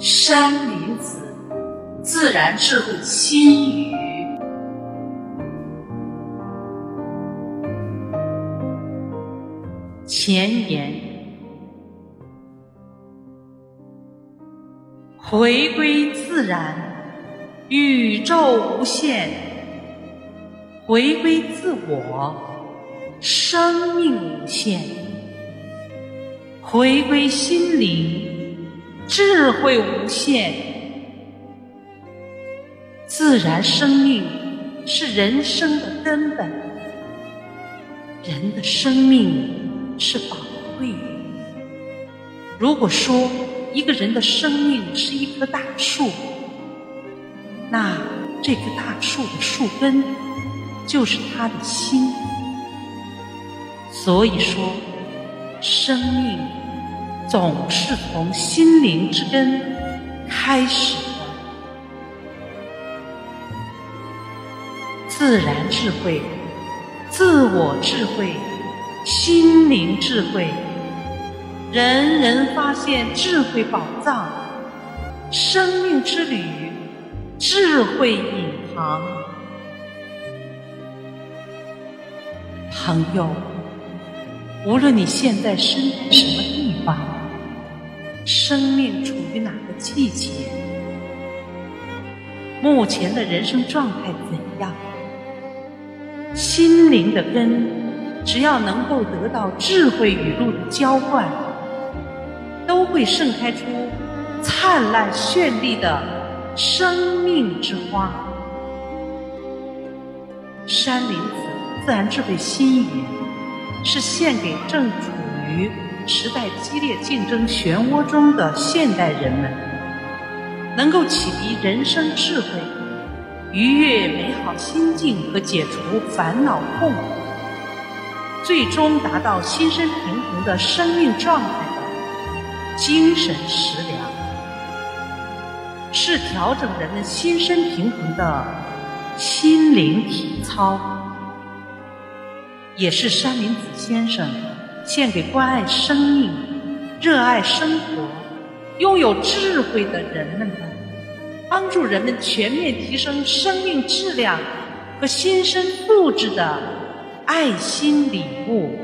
山林子，自然智慧心语。前言：回归自然，宇宙无限；回归自我，生命无限；回归心灵，智慧无限。自然生命是人生的根本，人的生命。是宝贵的。如果说一个人的生命是一棵大树，那这棵大树的树根就是他的心。所以说，生命总是从心灵之根开始的。自然智慧，自我智慧。心灵智慧，人人发现智慧宝藏，生命之旅，智慧引航。朋友，无论你现在身在什么地方，生命处于哪个季节，目前的人生状态怎样，心灵的根。只要能够得到智慧雨露的浇灌，都会盛开出灿烂绚丽的生命之花。山林子自然智慧心语，是献给正处于时代激烈竞争漩涡中的现代人们，能够启迪人生智慧、愉悦美好心境和解除烦恼痛苦。最终达到心身平衡的生命状态的精神食粮，是调整人们心身平衡的心灵体操，也是山林子先生献给关爱生命、热爱生活、拥有智慧的人们的，帮助人们全面提升生命质量和新生物质的。爱心礼物。